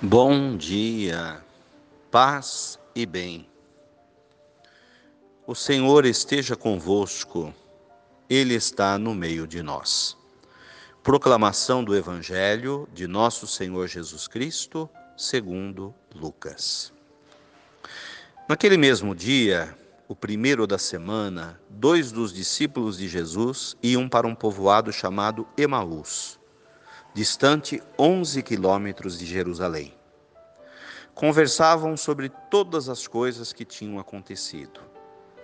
Bom dia, paz e bem. O Senhor esteja convosco, Ele está no meio de nós. Proclamação do Evangelho de Nosso Senhor Jesus Cristo, segundo Lucas. Naquele mesmo dia, o primeiro da semana, dois dos discípulos de Jesus iam para um povoado chamado Emaús distante 11 quilômetros de Jerusalém. Conversavam sobre todas as coisas que tinham acontecido.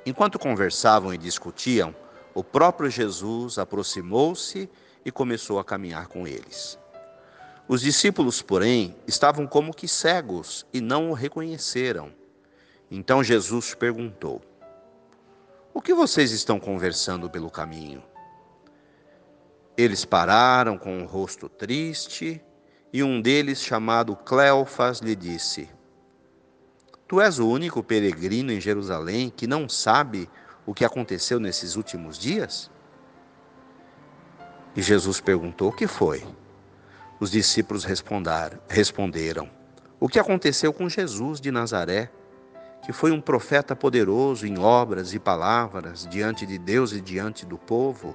Enquanto conversavam e discutiam, o próprio Jesus aproximou-se e começou a caminhar com eles. Os discípulos, porém, estavam como que cegos e não o reconheceram. Então Jesus perguntou: O que vocês estão conversando pelo caminho? Eles pararam com o rosto triste, e um deles, chamado Cleofas, lhe disse: Tu és o único peregrino em Jerusalém que não sabe o que aconteceu nesses últimos dias? E Jesus perguntou: O que foi? Os discípulos responderam: O que aconteceu com Jesus de Nazaré, que foi um profeta poderoso em obras e palavras diante de Deus e diante do povo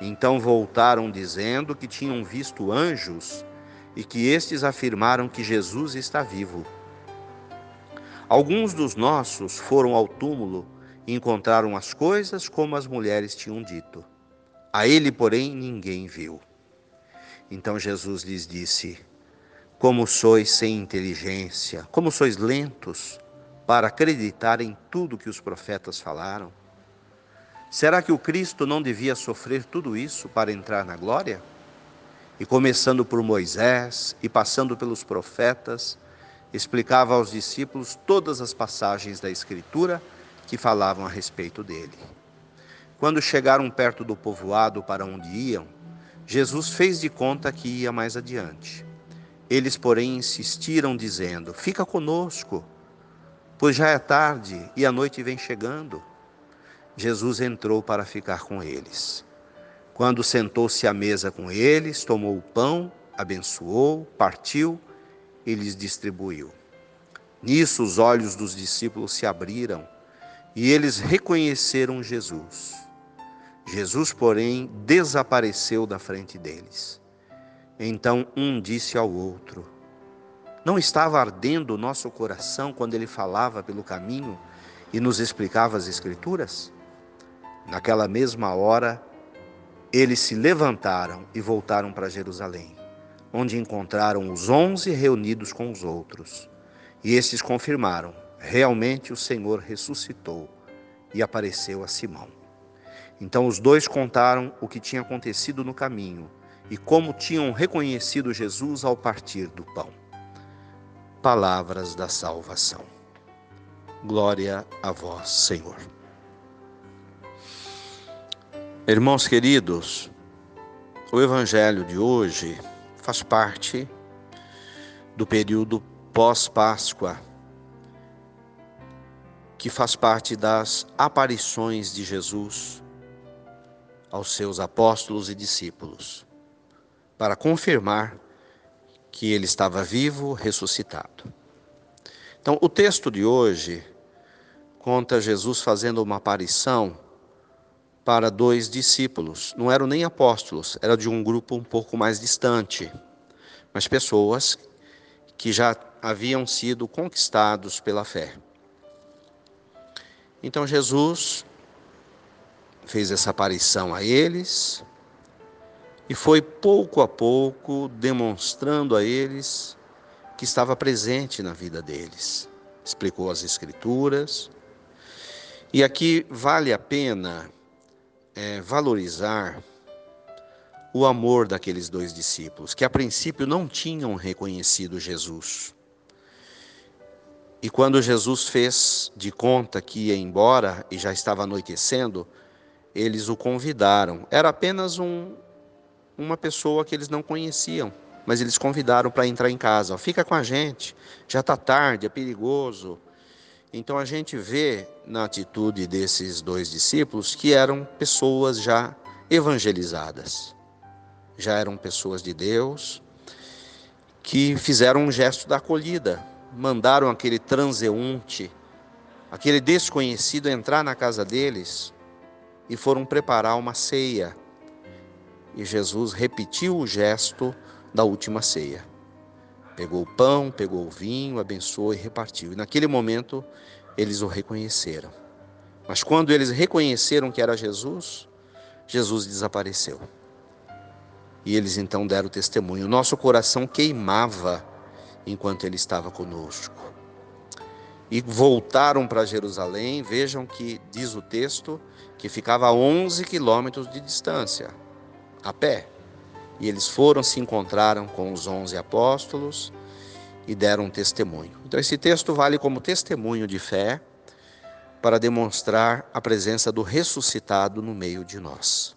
então voltaram dizendo que tinham visto anjos e que estes afirmaram que Jesus está vivo. Alguns dos nossos foram ao túmulo e encontraram as coisas como as mulheres tinham dito. A ele, porém, ninguém viu. Então Jesus lhes disse: Como sois sem inteligência, como sois lentos para acreditar em tudo que os profetas falaram? Será que o Cristo não devia sofrer tudo isso para entrar na glória? E começando por Moisés e passando pelos profetas, explicava aos discípulos todas as passagens da Escritura que falavam a respeito dele. Quando chegaram perto do povoado para onde iam, Jesus fez de conta que ia mais adiante. Eles, porém, insistiram, dizendo: Fica conosco, pois já é tarde e a noite vem chegando. Jesus entrou para ficar com eles. Quando sentou-se à mesa com eles, tomou o pão, abençoou, partiu e lhes distribuiu. Nisso os olhos dos discípulos se abriram e eles reconheceram Jesus. Jesus, porém, desapareceu da frente deles. Então um disse ao outro: Não estava ardendo o nosso coração quando ele falava pelo caminho e nos explicava as Escrituras? Naquela mesma hora, eles se levantaram e voltaram para Jerusalém, onde encontraram os onze reunidos com os outros. E estes confirmaram: realmente o Senhor ressuscitou e apareceu a Simão. Então os dois contaram o que tinha acontecido no caminho e como tinham reconhecido Jesus ao partir do pão. Palavras da salvação. Glória a vós, Senhor. Irmãos queridos, o Evangelho de hoje faz parte do período pós-Páscoa, que faz parte das aparições de Jesus aos seus apóstolos e discípulos, para confirmar que ele estava vivo, ressuscitado. Então, o texto de hoje conta Jesus fazendo uma aparição para dois discípulos. Não eram nem apóstolos, era de um grupo um pouco mais distante, mas pessoas que já haviam sido conquistados pela fé. Então Jesus fez essa aparição a eles e foi pouco a pouco demonstrando a eles que estava presente na vida deles. Explicou as Escrituras. E aqui vale a pena é, valorizar o amor daqueles dois discípulos, que a princípio não tinham reconhecido Jesus. E quando Jesus fez de conta que ia embora e já estava anoitecendo, eles o convidaram. Era apenas um, uma pessoa que eles não conheciam, mas eles convidaram para entrar em casa. Fica com a gente, já está tarde, é perigoso. Então a gente vê na atitude desses dois discípulos que eram pessoas já evangelizadas, já eram pessoas de Deus, que fizeram um gesto da acolhida, mandaram aquele transeunte, aquele desconhecido entrar na casa deles e foram preparar uma ceia. E Jesus repetiu o gesto da última ceia. Pegou o pão, pegou o vinho, abençoou e repartiu. E naquele momento eles o reconheceram. Mas quando eles reconheceram que era Jesus, Jesus desapareceu. E eles então deram testemunho. Nosso coração queimava enquanto ele estava conosco. E voltaram para Jerusalém, vejam que diz o texto que ficava a 11 quilômetros de distância, a pé. E eles foram, se encontraram com os 11 apóstolos e deram um testemunho. Então, esse texto vale como testemunho de fé para demonstrar a presença do ressuscitado no meio de nós.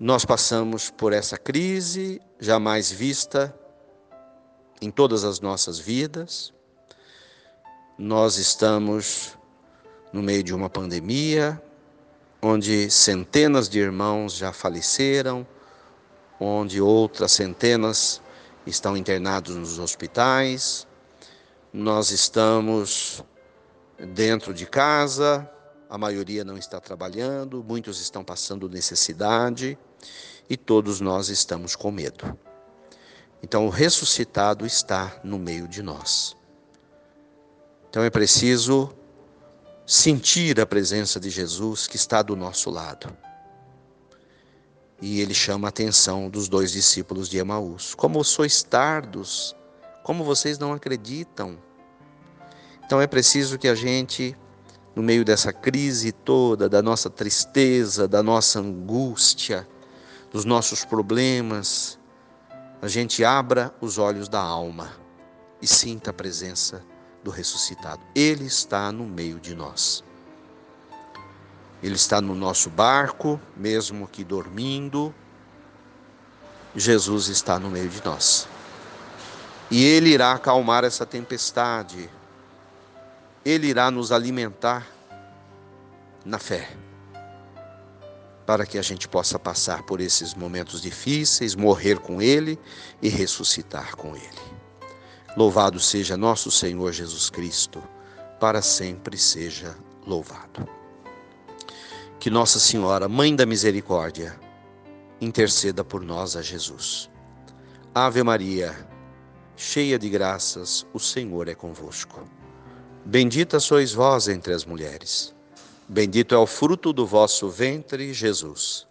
Nós passamos por essa crise jamais vista em todas as nossas vidas. Nós estamos no meio de uma pandemia, onde centenas de irmãos já faleceram, onde outras centenas estão internados nos hospitais. Nós estamos dentro de casa, a maioria não está trabalhando, muitos estão passando necessidade e todos nós estamos com medo. Então, o ressuscitado está no meio de nós. Então, é preciso sentir a presença de Jesus que está do nosso lado. E ele chama a atenção dos dois discípulos de Emaús: Como sois tardos, como vocês não acreditam. Então, é preciso que a gente, no meio dessa crise toda, da nossa tristeza, da nossa angústia, dos nossos problemas, a gente abra os olhos da alma e sinta a presença do ressuscitado. Ele está no meio de nós. Ele está no nosso barco, mesmo que dormindo. Jesus está no meio de nós. E Ele irá acalmar essa tempestade. Ele irá nos alimentar na fé para que a gente possa passar por esses momentos difíceis, morrer com Ele e ressuscitar com Ele. Louvado seja nosso Senhor Jesus Cristo, para sempre seja louvado. Que Nossa Senhora, Mãe da Misericórdia, interceda por nós a Jesus. Ave Maria, cheia de graças, o Senhor é convosco. Bendita sois vós entre as mulheres. Bendito é o fruto do vosso ventre, Jesus.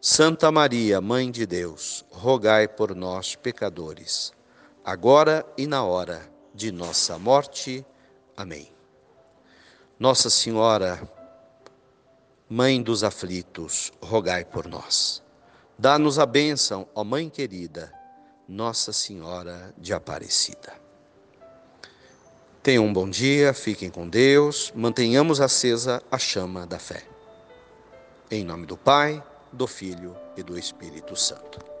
Santa Maria, Mãe de Deus, rogai por nós, pecadores, agora e na hora de nossa morte. Amém. Nossa Senhora, Mãe dos aflitos, rogai por nós. Dá-nos a bênção, ó Mãe querida, Nossa Senhora de Aparecida. Tenham um bom dia, fiquem com Deus, mantenhamos acesa a chama da fé. Em nome do Pai, do Filho e do Espírito Santo.